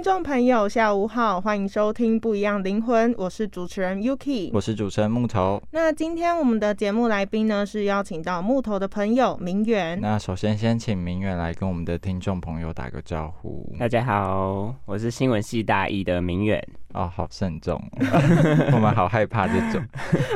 听众朋友，下午好，欢迎收听《不一样灵魂》，我是主持人 Yuki，我是主持人木头。那今天我们的节目来宾呢，是邀请到木头的朋友明远。那首先先请明远来跟我们的听众朋友打个招呼。大家好，我是新闻系大一的明远。哦，好慎重，我们好害怕这种。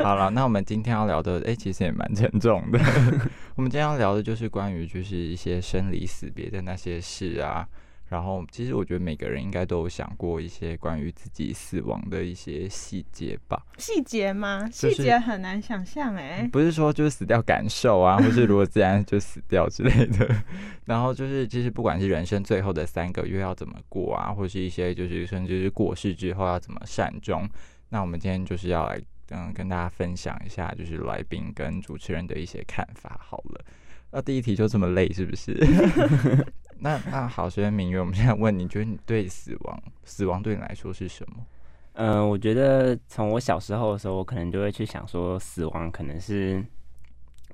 好了，那我们今天要聊的，哎、其实也蛮沉重的。我们今天要聊的就是关于就是一些生离死别的那些事啊。然后，其实我觉得每个人应该都有想过一些关于自己死亡的一些细节吧。细节吗？细节很难想象哎。不是说就是死掉感受啊，或是如果自然就死掉之类的。然后就是，其实不管是人生最后的三个月要怎么过啊，或是一些就是甚至是过世之后要怎么善终，那我们今天就是要来嗯跟大家分享一下，就是来宾跟主持人的一些看法。好了，那第一题就这么累是不是？那那好，所以明月，我们现在问你，觉得你对死亡，死亡对你来说是什么？嗯、我觉得从我小时候的时候，我可能就会去想说，死亡可能是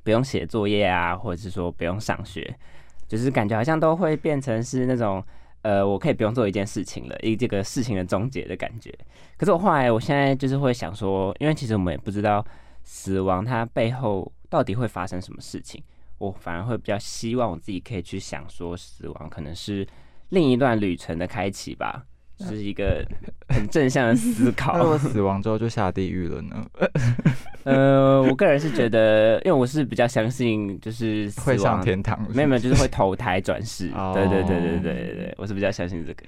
不用写作业啊，或者是说不用上学，就是感觉好像都会变成是那种，呃，我可以不用做一件事情了，一这个事情的终结的感觉。可是我后来，我现在就是会想说，因为其实我们也不知道死亡它背后到底会发生什么事情，我反而会比较希望我自己可以去想说，死亡可能是另一段旅程的开启吧。是一个 很正向的思考。死 亡之后就下地狱了呢？呃，我个人是觉得，因为我是比较相信，就是会上天堂是不是？没有没有，就是会投胎转世。哦对对对对对对对，我是比较相信这个。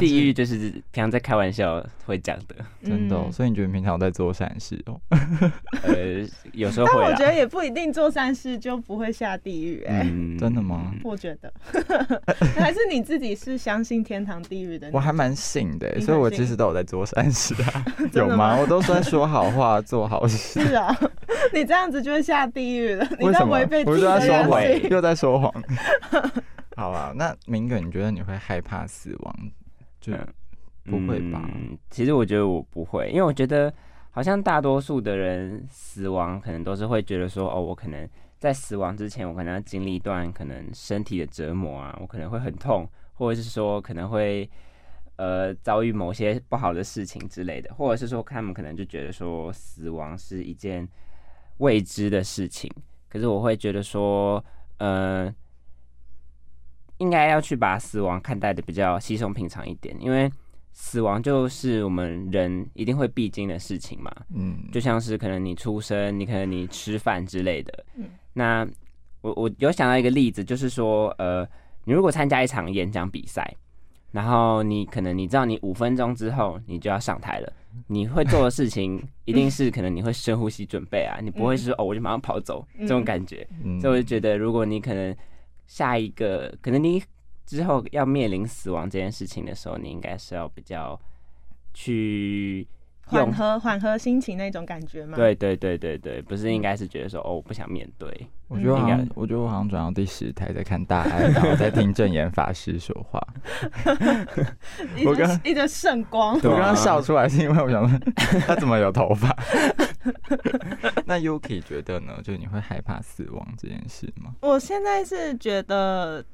地狱就是平常在开玩笑会讲的，真的哦、嗯所以你觉得平常在做善事哦？呃，有时候会但我觉。得也不一定做善事就不会下地狱哎、嗯 真的吗我觉得，还是你自己是相信天堂地狱的。我还蛮信的所以我其实都有在做善事啊，有吗吗？我都在说好话，做好事。是啊，你这样子就会下地狱了，你在违背？自我在说谎。，又在说谎。好啊，那明哥，你觉得你会害怕死亡？就嗯不会吧？嗯其实我觉得我不会，因为我觉得好像大多数的人死亡可能都是会觉得说，哦，我可能在死亡之前，我可能要经历一段可能身体的折磨啊，我可能会很痛，或者是说可能会呃遭遇某些不好的事情之类的，或者是说他们可能就觉得说死亡是一件未知的事情，可是我会觉得说，呃。应该要去把死亡看待的比较稀松平常一点，因为死亡就是我们人一定会必经的事情嘛。嗯，就像是可能你出生，你可能你吃饭之类的。嗯那我我有想到一个例子，就是说，呃，你如果参加一场演讲比赛，然后你可能你知道你五分钟之后你就要上台了，你会做的事情一定是可能你会深呼吸准备啊，你不会是说哦我就马上跑走这种感觉。嗯所以我就觉得，如果你可能下一个，可能你之后要面临死亡这件事情的时候，你应该是要比较去缓。和缓和心情那种感觉吗？对对对对对，不是应该是觉得说哦，我不想面对。我觉得应该，像我觉得我好像转到第十台在看大爱，然后在听正言法师说话。我刚一个圣光。我刚刚笑出来是因为我想说 他怎么有头发？那 Yuki 觉得呢？就你会害怕死亡这件事吗？我现在是觉得，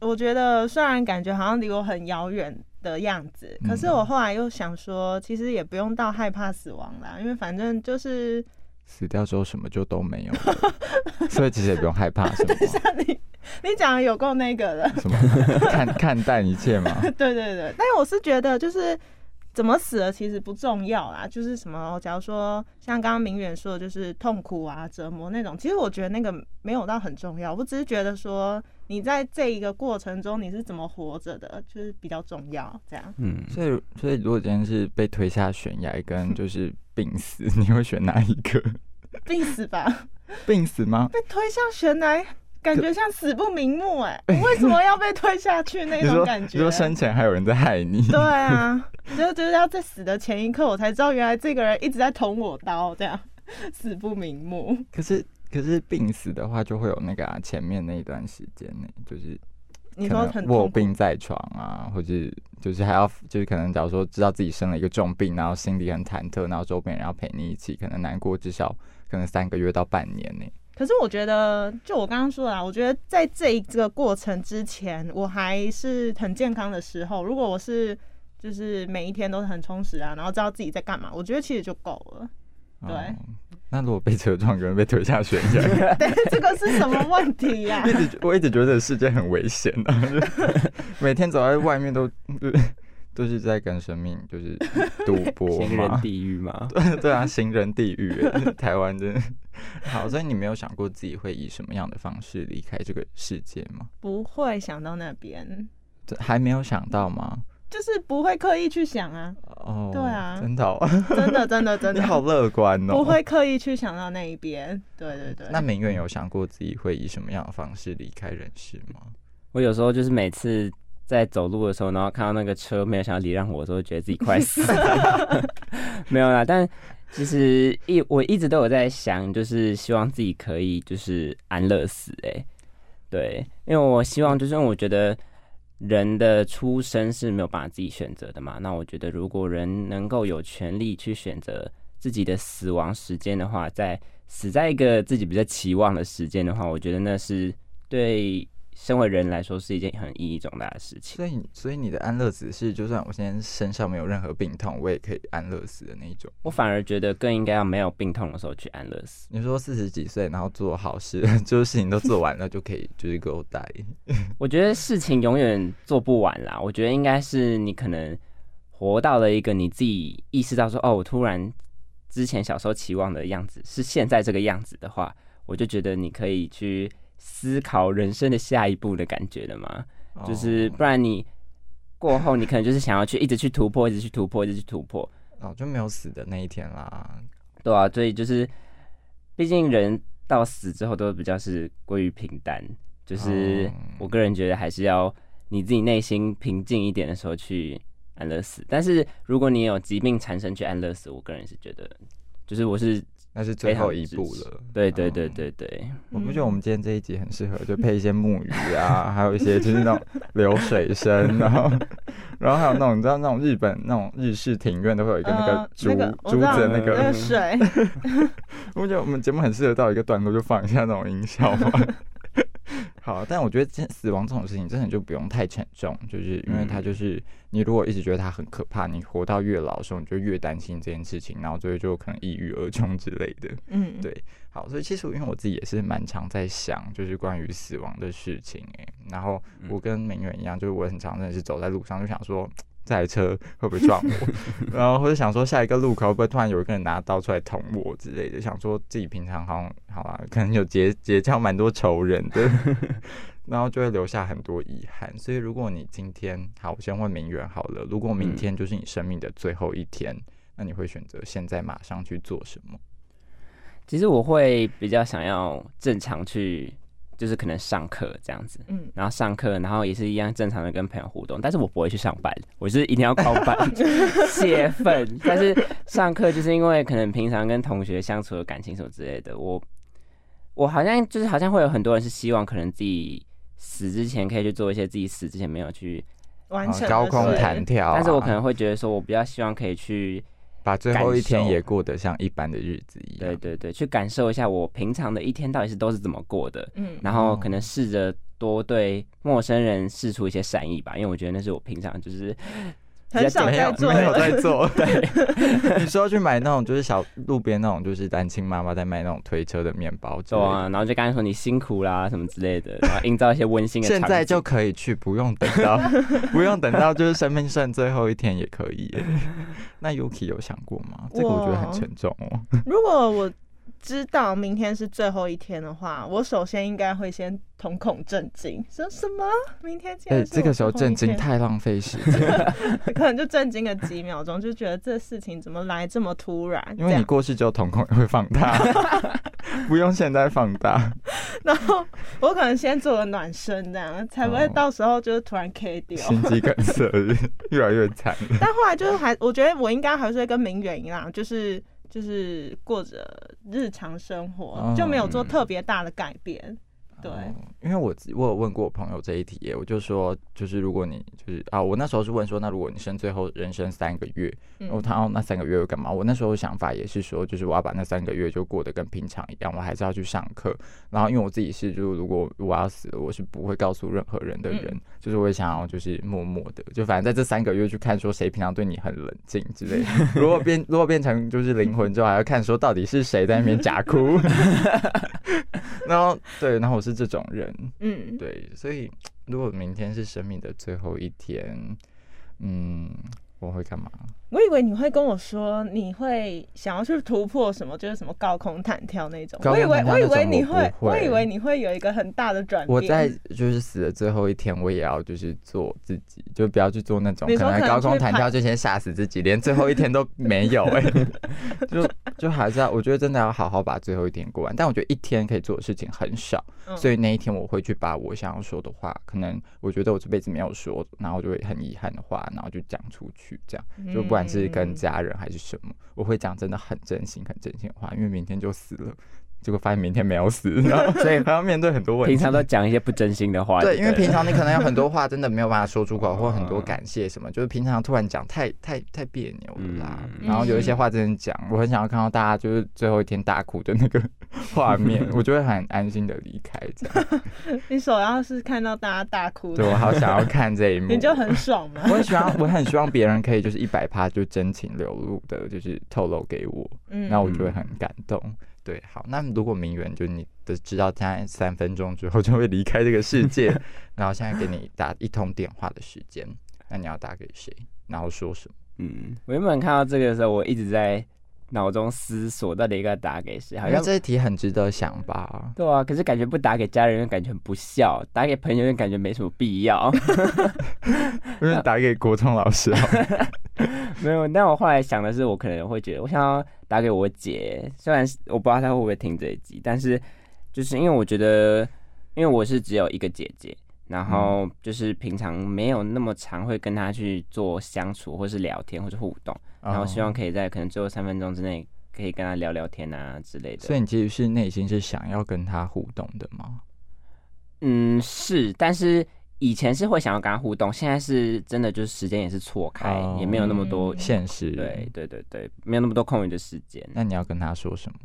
我觉得虽然感觉好像离我很遥远的样子，可是嗯我后来又想说，其实也不用到害怕死亡啦，因为反正就是死掉之后什么就都没有了，所以其实也不用害怕什么 像你你讲的有够那个的，什么看看淡一切嘛。对对对，但是我是觉得就是怎么死的其实不重要啦，就是什么，假如说像刚刚明远说的，就是痛苦啊、折磨那种，其实我觉得那个没有到很重要，我只是觉得说你在这一个过程中你是怎么活着的，就是比较重要。这样，嗯，所以，所以如果今天是被推下悬崖跟就是病死，你会选哪一个？病死吧，病死吗？被推下悬崖。感觉像死不瞑目 哎、我为什么要被推下去那种感觉？你说生前还有人在害你？对啊，就就是要在死的前一刻，我才知道原来这个人一直在捅我刀，这样 死不瞑目。可是可是病死的话，就会有那个啊，前面那一段时间呢，就是你说可能卧病在床啊，或者就是还要就是可能假如说知道自己生了一个重病，然后心里很忐忑，然后周边人要陪你一起，可能难过至少可能三个月到半年呢。可是我觉得，就我刚刚说的啊，我觉得在这一个过程之前，我还是很健康的时候，如果我是就是每一天都是很充实啊，然后知道自己在干嘛，我觉得其实就够了。对。哦那如果被车撞，可能被推下悬崖，对这个是什么问题呀、一直觉我一直觉得这世界很危险啊，每天走在外面都都都是在跟生命就是 赌博行人嘛，地狱嘛。对啊，行人地狱，台湾真的好。所以你没有想过自己会以什么样的方式离开这个世界吗？不会想到那边，这还没有想到吗？就是不会刻意去想啊，哦，对啊真的、哦，真的真的真你好乐观哦。不会刻意去想到那一边。对对对，那明远有想过自己会以什么样的方式离开人世吗？我有时候就是每次在走路的时候，然后看到那个车没有想要礼让我的时候，觉得自己快死了。没有啦，但其实一我一直都有在想，就是希望自己可以就是安乐死。哎，对，因为我希望就是我觉得人的出生是没有办法自己选择的嘛。那我觉得如果人能够有权利去选择自己的死亡时间的话，在死在一个自己比较期望的时间的话，我觉得那是对身为人来说是一件很意义重大的事情。所以，所以你的安乐死是，就算我现在身上没有任何病痛，我也可以安乐死的那一种。我反而觉得更应该要没有病痛的时候去安乐死。你说四十几岁，然后做好事，就是事情都做完了，就可以就是 go die。我觉得事情永远做不完啦。我觉得应该是你可能活到了一个你自己意识到说，哦，我突然之前小时候期望的样子是现在这个样子的话，我就觉得你可以去思考人生的下一步的感觉了嘛。就是哦不然你过后你可能就是想要去一直去突破，一直去突破，一直去突破，哦，就没有死的那一天啦。对啊，所以就是，毕竟人到死之后都比较是归于平淡，就是哦我个人觉得还是要你自己内心平静一点的时候去安乐死。但是如果你有疾病缠身去安乐死，我个人是觉得，就是我是那是最后一步了。对对对嗯对对，我不觉得我们今天这一集很适合，就配一些木鱼啊，还有一些就是那种流水声，然后 然后还有那种你知道那种日本那种日式庭院都会有一个那个呃竹、竹子的那个，那个水，我觉得我们节目很适合到一个段落就放一下那种音效嘛。好，但我觉得这死亡这种事情真的就不用太沉重，就是因为它就是你如果一直觉得它很可怕，你活到越老的时候，你就越担心这件事情，然后最后就可能抑郁而终之类的。嗯，对好，所以其实因为我自己也是蛮常在想，就是关于死亡的事情哎、然后我跟明远一样，就是我很常真的是走在路上就想说。这台车会不会撞我？然后或者想说下一个路口会不会突然有一个人拿刀出来捅我之类的？想说自己平常好像好啦，可能有结 结交蛮多仇人的，然后就会留下很多遗憾。所以如果你今天好，我先问明远好了，如果明嗯天就是你生命的最后一天，那你会选择现在马上去做什么？其实我会比较想要正常去，就是可能上课这样子。嗯，然后上课，然后也是一样正常的跟朋友互动，但是我不会去上班，我是一定要靠班 泄愤。但是上课就是因为可能平常跟同学相处的感情什么之类的，我我好像就是好像会有很多人是希望可能自己死之前可以去做一些自己死之前没有去，完成高空弹跳啊、但是我可能会觉得说我比较希望可以去把最后一天也过得像一般的日子一样。对对对，去感受一下我平常的一天到底是都是怎么过的，嗯，然后可能试着多对陌生人试出一些善意吧，因为我觉得那是我平常就是很少在做没有。在做。对，你说去买那种就是小路边那种就是单亲妈妈在卖那种推车的面包的，对啊，然后就刚才说你辛苦啦什么之类的，然后营造一些温馨的。现在就可以去，不用等到 不用等到就是生命剩最后一天也可以。那 Yuki 有想过吗？这个我觉得很沉重哦。如果我知道明天是最后一天的话，我首先应该会先瞳孔震惊，说什么？明天竟哎、然是我这个时候震惊太浪费时间，可能就震惊个几秒钟，就觉得这事情怎么来这么突然？因为你过世之后瞳孔也会放大，不用现在放大。然后我可能先做个暖身，这样才不会哦到时候就是突然 K 掉。心肌梗塞越来越惨。但后来就是还，我觉得我应该还是会跟明远一样，就是就是过着日常生活，哦就没有做特别大的改变。对，哦因为我自我有问过我朋友这一题，我就说，就是如果你就是啊，我那时候是问说，那如果你剩最后人生三个月，然后他哦那三个月又干嘛？我那时候想法也是说，就是我要把那三个月就过得跟平常一样，我还是要去上课。然后因为我自己是，就是如果我要死了，我是不会告诉任何人的人，嗯就是我也想要就是默默的，就反正在这三个月去看说谁平常对你很冷静之类的。如果变如果变成就是灵魂之后，还要看说到底是谁在那边假哭。然后对，然后我是这种人，嗯，对，所以如果明天是生命的最后一天，嗯，我会干嘛？我以为你会跟我说你会想要去突破什么，就是什么高空弹跳那种。我以为我以为你会，我以为你会有一个很大的转变。我在就是死的最后一天，我也要就是做自己，就不要去做那种可能高空弹跳就先吓死自己，连最后一天都没有哎、就就还是要，我觉得真的要好好把最后一天过完。但我觉得一天可以做的事情很少，嗯所以那一天我会去把我想要说的话，可能我觉得我这辈子没有说，然后我就会很遗憾的话，然后就讲出去，这样就不管是跟嗯家人还是什么，我会讲真的很真心、很真心的话，因为明天就死了。结果发现明天没有死，然后所以还要面对很多问题。平常都讲一些不真心的话。对，因为平常你可能有很多话真的没有办法说出口，或很 多嗯感谢什么，就是平常突然讲太太太别扭了啦。嗯然后有一些话真的讲，我很想要看到大家就是最后一天大哭的那个画面，我就会很安心的离开。这样，你首要是看到大家大哭对我好想要看这一幕，你就很爽吗。我很希望，我很希望别人可以就是一百趴就真情流露的，就是透露给我，嗯那我就会很感动。对，好，那如果名媛就是你的知道，现在三分钟之后就会离开这个世界，然后现在给你打一通电话的时间，那你要打给谁？然后说什么？嗯，我原本看到这个的时候，我一直在脑中思索，到底应该打给谁？好像这一题很值得想吧？对啊，可是感觉不打给家人，又感觉很不孝；打给朋友，又感觉没什么必要。因为打给国中老师 没有，但我后来想的是，我可能会觉得，我想要打给我姐，虽然是我不知道她会不会听这一集，但是就是因为我觉得，因为我是只有一个姐姐，然后就是平常没有那么常会跟他去做相处，或是聊天，或是互动，然后希望哦可以在可能最后三分钟之内，可以跟他聊聊天啊之类的。所以你其实是内心是想要跟他互动的吗？嗯，是，但是以前是会想要跟他互动，现在是真的就是时间也是错开，哦也没有那么多。嗯现实对，对对对，没有那么多空余的时间。那你要跟他说什么？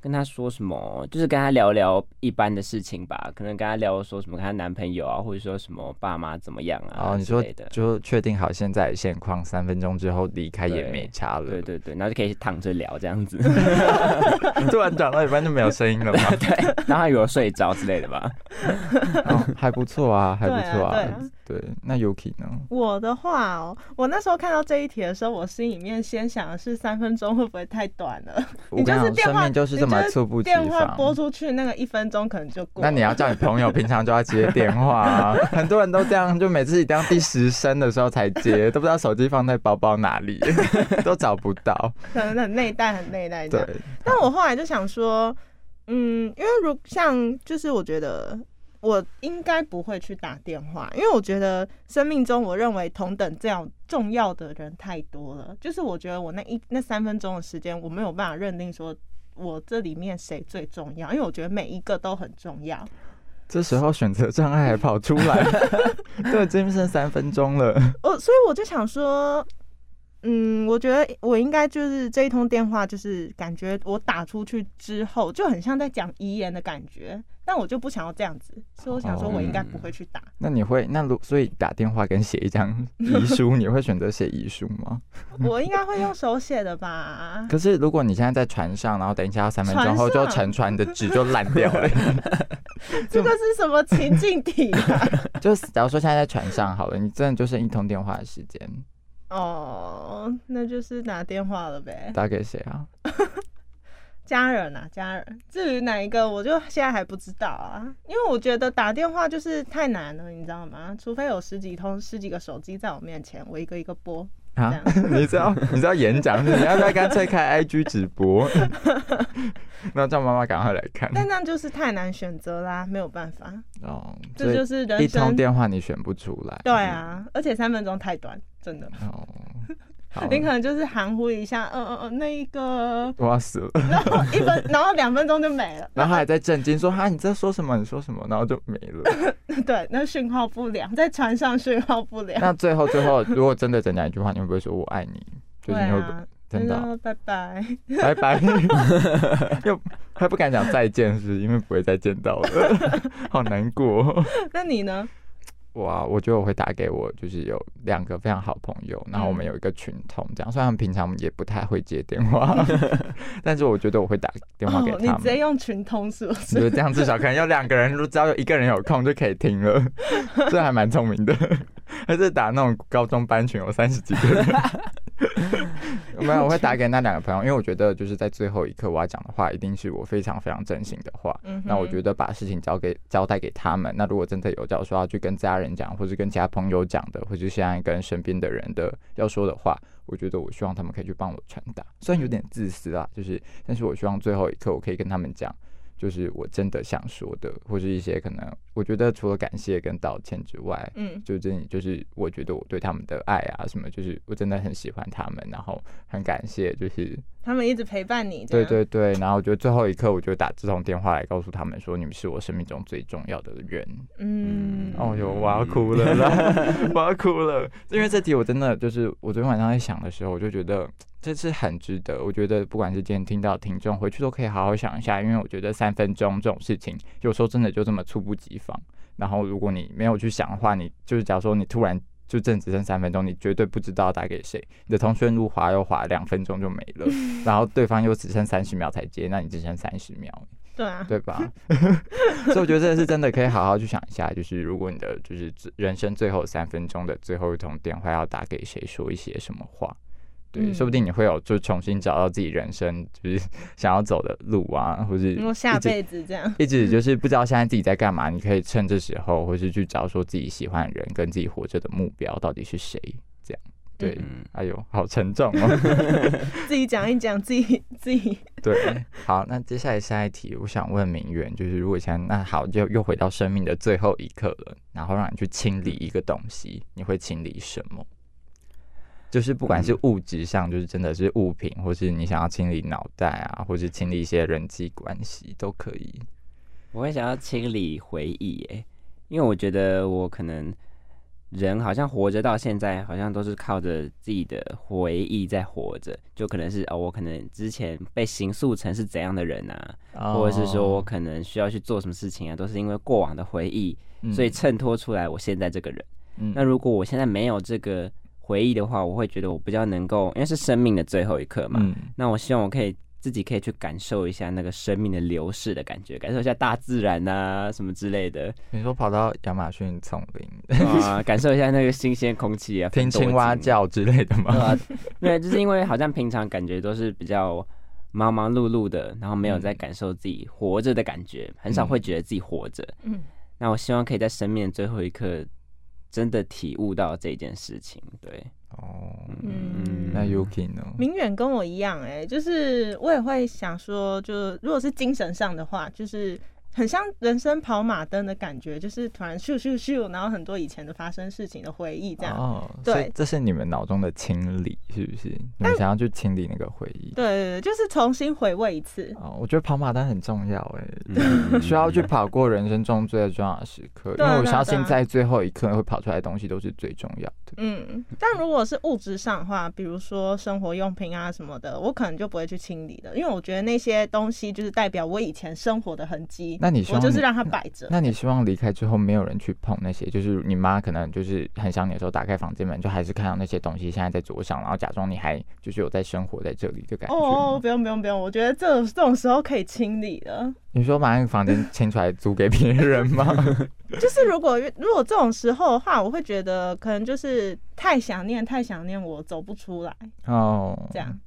跟他说什么，就是跟他聊聊一般的事情吧，可能跟他聊说什么，跟她男朋友啊，或者说什么爸妈怎么样啊，哦，你说之类的。就确定好现在的现况，三分钟之后离开也没差了。对对对，然后就可以躺着聊这样子，突然讲到一半就没有声音了嘛？对，然后她以为我睡着之类的吧。哦，还不错啊，还不错啊。对啊对那 Yuki 呢？我的话哦，我那时候看到这一题的时候，我心里面先想的是三分钟会不会太短了？你我跟你，就是电话，生命就是这么猝不及电话拨。出去那个一分钟可能就过。那你要叫你朋友平常就要接电话啊，很多人都这样，就每次一定要第十声的时候才接，都不知道手机放在包包哪里，都找不到。可能很内带，很内怠这对。，但我后来就想说，嗯，因为如像就是我觉得我应该不会去打电话，因为我觉得生命中我认为同等这样重要的人太多了，就是我觉得我那一那三分钟的时间，我没有办法认定说我这里面谁最重要，因为我觉得每一个都很重要。这时候选择障碍还跑出来，对，这边剩三分钟了。我所以我就想说，嗯，我觉得我应该就是这一通电话，就是感觉我打出去之后，就很像在讲遗言的感觉，但我就不想要这样子，所以我想说我应该不会去打。那你会那如所以打电话跟写一张 遗书，你会选择写遗书吗？我应该会用手写的吧？可是如果你现在在船上，然后等一下要三分钟后就沉船，你的纸就烂掉了。这个是什么情境题啊？就是假如说现在在船上好了，你真的就剩一通电话的时间，哦，那就是打电话了呗。打给谁啊？家人啊，家人。至于哪一个，我就现在还不知道啊，因为我觉得打电话就是太难了，你知道吗？除非有十几通、十几个手机在我面前，我一个一个拨。啊，你知道你知道演讲是你要不要干脆开 IG 直播？然后叫妈妈赶快来看。但那就是太难选择啦，没有办法，哦，这就是人一通。电话你选不出来。对啊，而且三分钟太短，真的。哦，好，你可能就是含糊一下，嗯嗯嗯，那一个，我要死了。然后一分，然后两分钟就没了。然后他还在震惊说：“哈，你在说什么？你说什么？”然后就没了。对，那讯号不良，在船上讯号不良。那最后最后，如果真的只讲一句话，你会不会说我爱你？就是对你会啊，真的拜拜。拜拜？又还不敢讲再见，是是因为不会再见到了，好难过。那你呢？哇，我觉得我会打给我，就是有两个非常好朋友，然后我们有一个群通，这样。虽然平常也不太会接电话，但是我觉得我会打电话给哦，你他们。直接用群通是不？就是是这样，至少可能有两个人，如果只要有一个人有空就可以听了，这还蛮聪明的。还是打那种高中班群，有三十几个人。没有，我会打 给那两个朋友，因为我觉得就是在最后一刻我要讲的话，一定是我非常非常真心的话。嗯那我觉得把事情交给交代给他们，那如果真的有叫说要去跟家人讲，或是跟其他朋友讲的，或是现在跟身边的人的要说的话，我觉得我希望他们可以去帮我传达。虽然有点自私啊，就是，但是我希望最后一刻我可以跟他们讲，就是我真的想说的，或是一些可能我觉得除了感谢跟道歉之外，嗯就真的就是我觉得我对他们的爱啊什么，就是我真的很喜欢他们，然后很感谢，就是他们一直陪伴你。对，对对，然后我觉得最后一刻我就打这通电话来告诉他们说，你们是我生命中最重要的人。嗯，哦哟，我要哭了啦，我要哭了，因为这题我真的就是我昨天晚上在想的时候，我就觉得这是很值得。我觉得不管是今天听到听众，回去都可以好好想一下，因为我觉得三分钟这种事情，有时候真的就这么猝不及防。然后如果你没有去想的话，你就是假如说你突然就正只剩三分钟，你绝对不知道打给谁，你的通讯录滑又滑两分钟就没了，然后对方又只剩三十秒才接，那你只剩三十秒。对啊，对吧？所以我觉得这是真的可以好好去想一下，就是如果你的就是人生最后三分钟的最后一通电话要打给谁，说一些什么话。对，嗯说不定你会有就重新找到自己人生就是 想要走的路啊，或是下辈子这样，一直就是不知道现在自己在干嘛，你可以趁这时候，或是去找说自己喜欢的人跟自己活着的目标到底是谁，这样。对，嗯哎呦，好沉重哦。自己讲一讲，自己自己。对，好，那接下来下一题，我想问明远，就是如果现在那好，就又回到生命的最后一刻了，然后让你去清理一个东西，你会清理什么？就是不管是嗯。物质上，就是真的是物品，或是你想要清理脑袋啊，或是清理一些人际关系都可以。我会想要清理回忆，耶，因为我觉得我可能人好像活着到现在，好像都是靠着自己的回忆在活着，就可能是哦，我可能之前被形塑成是怎样的人啊，或者是说我可能需要去做什么事情啊，都是因为过往的回忆，嗯所以衬托出来我现在这个人。嗯。那如果我现在没有这个回忆的话，我会觉得我比较能够，因为是生命的最后一刻嘛，嗯。那我希望我可以自己可以去感受一下那个生命的流逝的感觉，感受一下大自然啊、什么之类的，你说跑到亚马逊丛林。啊、感受一下那个新鲜空气啊，听青蛙，叫之类的对吗？啊，对，就是因为好像平常感觉都是比较忙忙碌碌的，然后没有在感受自己活着的感觉，很少会觉得自己活着。嗯，那我希望可以在生命的最后一刻，真的体悟到这件事情。对，哦，嗯那 Yuki 呢？明远跟我一样、哎，就是我也会想说，就如果是精神上的话，就是很像人生跑马灯的感觉，就是突然咻咻咻，然后很多以前的发生事情的回忆这样。哦，对所以这是你们脑中的清理，是不是？你们想要去清理那个回忆？对对对，就是重新回味一次。哦，我觉得跑马灯很重要，哎，嗯需要去跑过人生中最重要的时刻，因为我相信在最后一刻会跑出来的东西都是最重要的。嗯，但如果是物质上的话，比如说生活用品啊什么的，我可能就不会去清理了，因为我觉得那些东西就是代表我以前生活的痕迹。那你希望就是让它摆着。那你希望离开之后没有人去碰那些，就是你妈可能就是很想你的时候，打开房间门就还是看到那些东西现在在桌上，然后假装你还就是有在生活在这里的感觉。哦哦，不用不用不用，我觉得这种这种时候可以清理了。你说把那个房间 清出来租给别人吗？就是如果如果这种时候的话，我会觉得可能就是太想念太想念我走不出来哦，这样。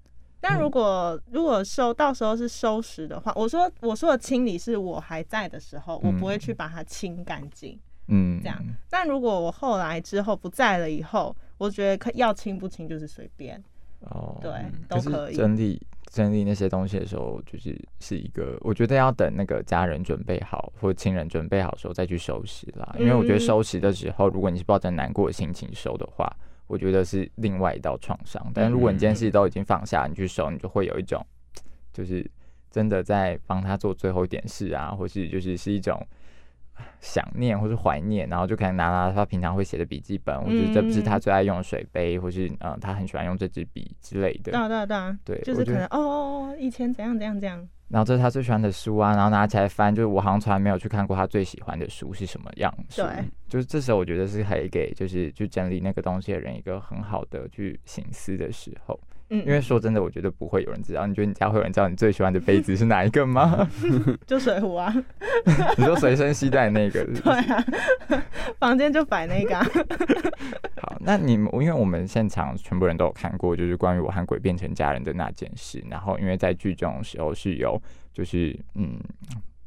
但如果如果收到时候是收拾的话，我说我说的清理是我还在的时候，我不会去把它清干净。嗯，这样但如果我后来之后不在了以后，我觉得可要清不清就是随便，哦，对，都可以。整理整理那些东西的时候，就是是一个，我觉得要等那个家人准备好或亲人准备好的时候再去收拾啦。因为我觉得嗯收拾的时候，如果你是抱着难过的心情收的话，我觉得是另外一道创伤。但如果你这件事都已经放下，你去收，你就会有一种，就是真的在帮他做最后一点事啊，或是就是是一种。想念或是怀念，然后就可能拿拿他平常会写的笔记本，或者这不是他最爱用的水杯，或是嗯他很喜欢用这支笔之类的对。啊对啊对啊，对，就是可能哦哦哦，以前怎样怎样怎样，然后这是他最喜欢的书啊，然后拿起来翻，就是我好像从来没有去看过他最喜欢的书是什么样子。对，就是这时候我觉得是可以给就是去整理那个东西的人一个很好的去醒思的时候。嗯，因为说真的，我觉得不会有人知道。你觉得你家会有人知道你最喜欢的杯子是哪一个吗？就水壶啊，你说随身携带那个是是对啊，房间就摆那个、啊，好，那你们因为我们现场全部人都有看过，就是关于我和鬼变成家人的那件事。然后因为在剧中的时候是有就是嗯。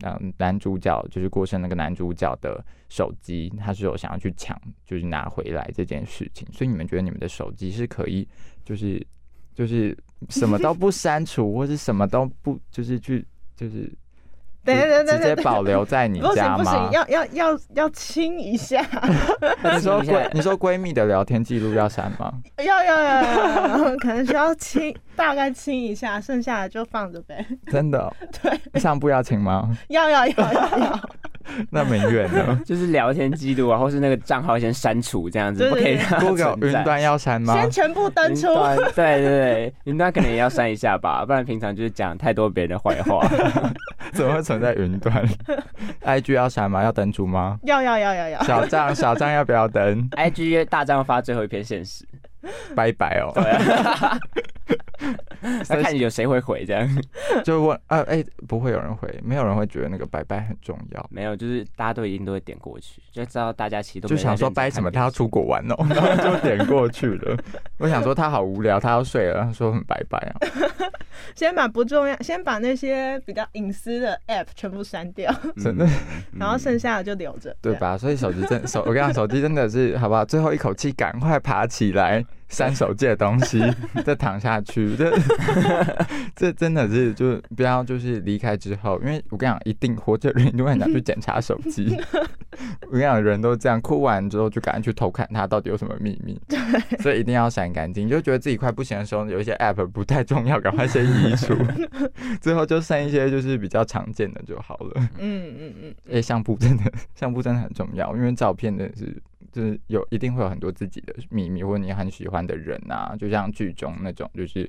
嗯，男主角就是过生那个男主角的手机，他是有想要去抢，就是拿回来这件事情。所以你们觉得你们的手机是可以，就是就是什么都不删除，或是什么都不，就是去就是等等等等直接保留在你不行家吗不行，？要要要要亲一下，你说闺你说闺蜜的聊天记录要删吗？要要要要要，可能需要亲，大概亲一下，剩下的就放着呗。真的哦、对，上部要请吗？要要要要要，那明远呢就是聊天记录啊，或是那个账号先删除这样子，对不可以对对让它？Google 云端要删吗？先全部登出对对对，云端可能也要删一下吧，不然平常就是讲太多别人的坏话。怎么会存在云端？IG 要删吗？要登出吗？要要要要要，小账小账要不要登？IG 大账发最后一篇现实，拜拜哦。那看有谁会回这样。就问啊，哎、不会有人回，没有人会觉得那个拜拜很重要，没有，就是大家都一定都会点过去，就知道大家其实都就想说拜什么，他要出国玩哦，然后就点过去了。我想说他好无聊，他要睡了，他说很拜拜啊。先把不重要，先把那些比较隐私的 app 全部删掉，真的嗯然后剩下的就留着，对？吧？所以手机真手，我跟你讲，手机真的是好不好？最后一口气，赶快爬起来，删手机的东西，再躺下去。这 这真的是就不要就是离开之后，因为我跟你讲，一定活着的人一定会很想去检查手机。我跟你讲，人都这样，哭完之后就赶紧去偷看他到底有什么秘密。所以一定要删干净。就觉得自己快不行的时候，有一些 app 不太重要，赶快先移除，最后就剩一些就是比较常见的就好了。嗯嗯嗯，欸、相簿真的，相簿真的很重要，因为照片真的是，就是有一定会有很多自己的秘密，或者你很喜欢的人啊，就像剧中那种，就是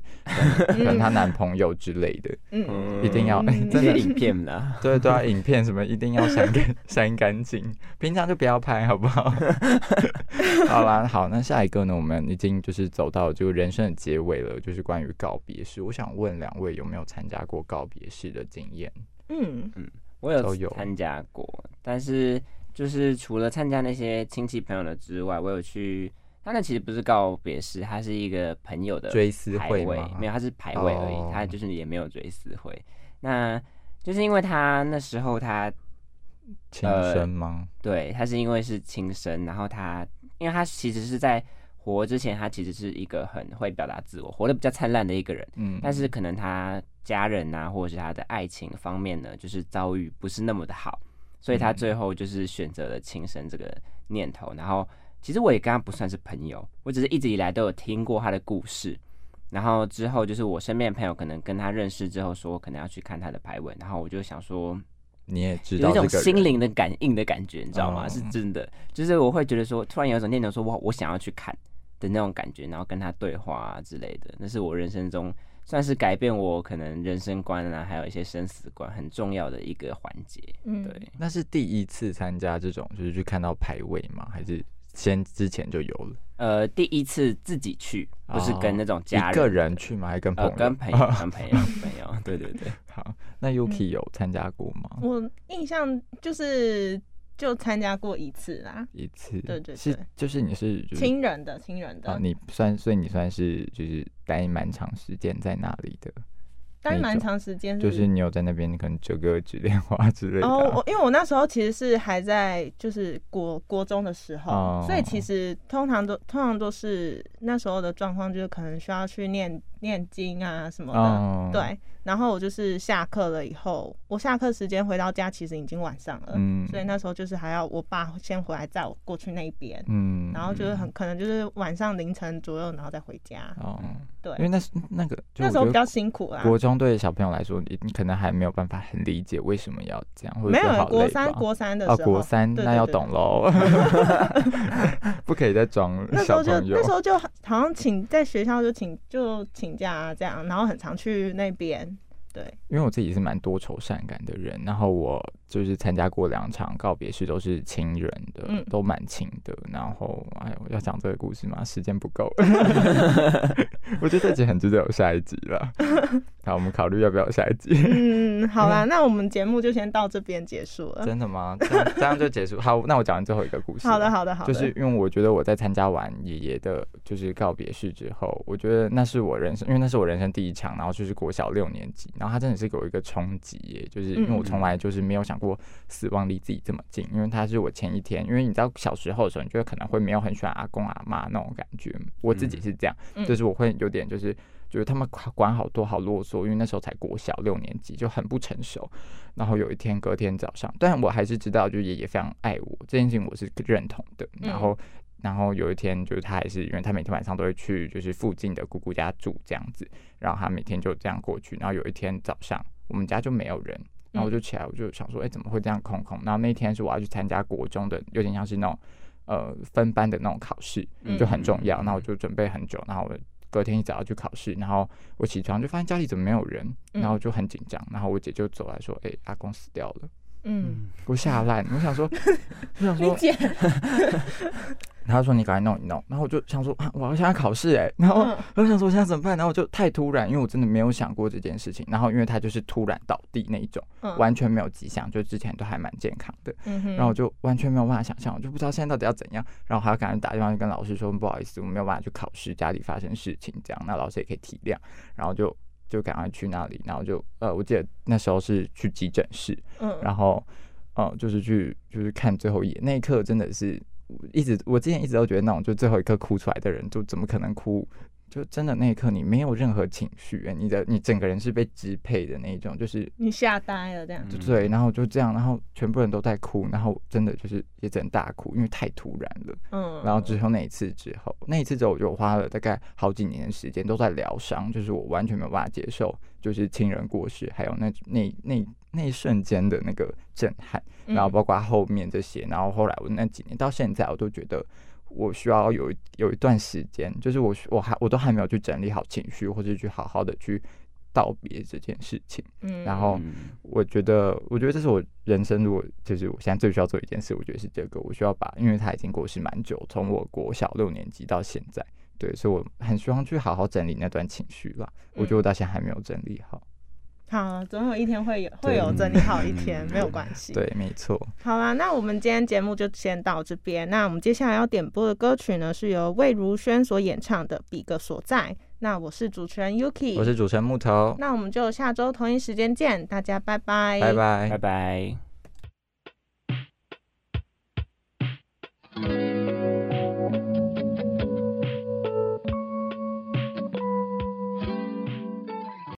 可能她男朋友之类的，嗯嗯一定要嗯 真的这些影片啦，对对啊，影片什么一定要删干 删干净，平常就不要拍，好不好？好啦，好，那下一个呢，我们已经就是走到这个人生的结尾了，就是关于告别式。我想问两位有没有参加过告别式的经验？嗯嗯我有参加过，但是就是除了参加那些亲戚朋友的之外，我有去。他那其实不是告别式，他是一个朋友的追思会吗，没有，他是排位而已，哦他就是也没有追思会。那就是因为他那时候他亲呃生吗？对他是因为是亲生，然后他因为他其实是在活之前，他其实是一个很会表达自我、活得比较灿烂的一个人，嗯，但是可能他家人啊，或者是他的爱情方面呢，就是遭遇不是那么的好，所以他嗯最后就是选择了轻生这个念头。然后其实我也跟他不算是朋友，我只是一直以来都有听过他的故事。然后之后就是我身边的朋友可能跟他认识之后说，可能要去看他的牌文，然后我就想说，你也知有一种心灵的感应的感觉，你知道吗？哦是真的，就是我会觉得说，突然有一种念头说，我我想要去看的那种感觉，然后跟他对话啊之类的，那是我人生中算是改变我可能人生观啊，还有一些生死观很重要的一个环节。嗯，对，那是第一次参加这种，就是去看到排位吗？还是先之前就有了？呃，第一次自己去，不是跟那种家人、哦一个人去吗？还是跟朋呃，友？跟朋友，跟朋友，朋友，对对对。好，那 Yuki 有参加过吗？我印象就是就参加过一次啦，一次，对对是对就是你是就是亲人的亲人的啊，，你算所以你算是就是待蛮长时间在那里的，待蛮长时间，就是你有在那边可能折个纸莲花之类的啊。哦，我因为我那时候其实是还在就是国国中的时候，哦所以其实通常都通常都是那时候的状况，就是可能需要去念念经啊什么的，哦，对。然后我就是下课了以后，我下课时间回到家，其实已经晚上了，嗯所以那时候就是还要我爸先回来载我过去那边，嗯，然后就是很可能就是晚上凌晨左右，然后再回家。哦，对因，为那是那个就那时候比较辛苦啦。国中对小朋友来说，你你可能还没有办法很理解为什么要这样，或者没有国三国三的哦，时候，国三那要懂喽，不可以再装那时候就小朋友那时。候就好像请在学校就请就请假啊这样，然后很常去那边。对，因为我自己是蛮多愁善感的人，然后我就是参加过两场告别式，都是亲人的，嗯都蛮亲的。然后，哎呦，要讲这个故事吗？时间不够，我觉得这集很值得有下一集了。好，我们考虑要不要有下一集。嗯，好啦，那我们节目就先到这边结束了。真的吗？这样这样就结束。好，那我讲完最后一个故事。好的，。好的，好的。就是因为我觉得我在参加完爷爷的，就是告别式之后，我觉得那是我人生，因为那是我人生第一场，然后就是国小六年级，然后他真的是给我一个冲击耶，就是因为我从来就是没有想过死亡离自己这么近，因为他是我前一天，因为你知道小时候的时候，你就会可能会没有很喜欢阿公阿妈那种感觉，我自己是这样，嗯就是我会有点就是。觉得他们管管好多好啰嗦，因为那时候才国小六年级，就很不成熟。然后有一天，隔天早上，但我还是知道，就是爷爷非常爱我这件事情，我是认同的。嗯然后，然后有一天，就是他还是因为他每天晚上都会去，就是附近的姑姑家住这样子，然后他每天就这样过去。然后有一天早上，我们家就没有人，然后我就起来，我就想说，哎，怎么会这样空空？然后那天是我要去参加国中的，有点像是那种呃分班的那种考试，嗯就很重要。那我就准备很久，然后我。隔天一早要去考试，然后我起床就发现家里怎么没有人，嗯然后就很紧张，然后我姐就走来说：“哎、阿公死掉了。”嗯，我吓烂，我想说，我想说，他说你赶快弄一弄，然后我就想说啊，我要现在考试哎，然后嗯。我想说我现在怎么办？然后我就太突然，因为我真的没有想过这件事情，然后因为他就是突然倒地那一种，嗯完全没有迹象，就之前都还蛮健康的，嗯然后我就完全没有办法想象，我就不知道现在到底要怎样，然后还要赶紧打电话去跟老师说不好意思，我没有办法去考试，家里发生事情这样，那老师也可以体谅，然后就就赶快去那里，然后就呃，我记得那时候是去急诊室，嗯，然后，呃，就是去就是看最后一眼那一刻，真的是一直我之前一直都觉得那种就最后一刻哭出来的人，就怎么可能哭？就真的那一刻你没有任何情绪，你的你整个人是被支配的那一种，就是你吓呆了这样。就对，然后就这样，然后全部人都在哭，然后真的就是也只能大哭，因为太突然了。嗯，然后之后那一次之后，那一次之后我就花了大概好几年的时间都在疗伤，就是我完全没有办法接受，就是亲人过世，还有那那那那一瞬间的那个震撼，嗯然后包括后面这些，然后后来我那几年到现在，我都觉得我需要有一有一段时间，就是我我还我都还没有去整理好情绪，或者去好好的去道别这件事情。嗯，然后嗯我觉得，我觉得这是我人生，如果就是我现在最需要做一件事，我觉得是这个，我需要把，因为他已经过世蛮久，从我国小六年级到现在，对，所以我很希望去好好整理那段情绪吧。我觉得我到现在还没有整理好。好，总有一天会有会有整理好一天，没有关系。对，没错。好啦，那我们今天节目就先到这边。那我们接下来要点播的歌曲呢，是由魏如萱所演唱的《比个所在》。那我是主持人 Yuki，我是主持人木头，那我们就下周同一时间见，大家拜拜，拜拜拜拜。